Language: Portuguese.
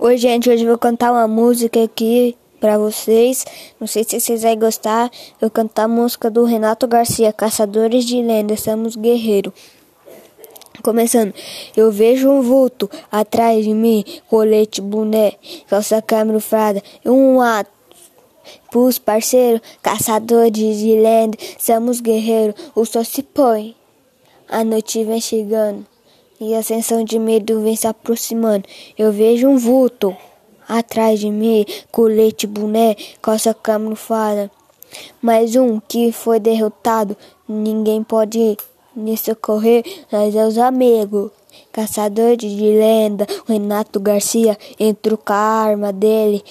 Oi, gente, hoje eu vou cantar uma música aqui pra vocês. Não sei se vocês vão gostar. Eu vou cantar a música do Renato Garcia, Caçadores de Lendas, Somos Guerreiro. Começando, eu vejo um vulto atrás de mim, colete, boné, calça camuflada um ato. Pros parceiros, caçadores de lendas, somos guerreiros, o sol se põe, a noite vem chegando. E a sensação de medo vem se aproximando. Eu vejo um vulto atrás de mim, colete, boné, calça camuflada. Mais um que foi derrotado, ninguém pode me socorrer, nós é os amigos. Caçador de lenda, Renato Garcia entrou com a arma dele